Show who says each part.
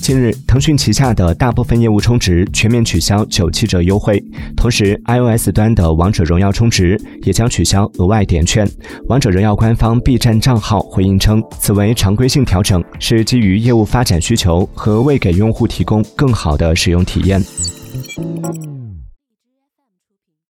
Speaker 1: 近日腾讯旗下的大部分业务充值全面取消九七折优惠。同时 ios 端的王者荣耀充值也将取消额外点券。王者荣耀官方 b 站账号回应称此为常规性调整是基于业务发展需求和为给用户提供更好的使用体验。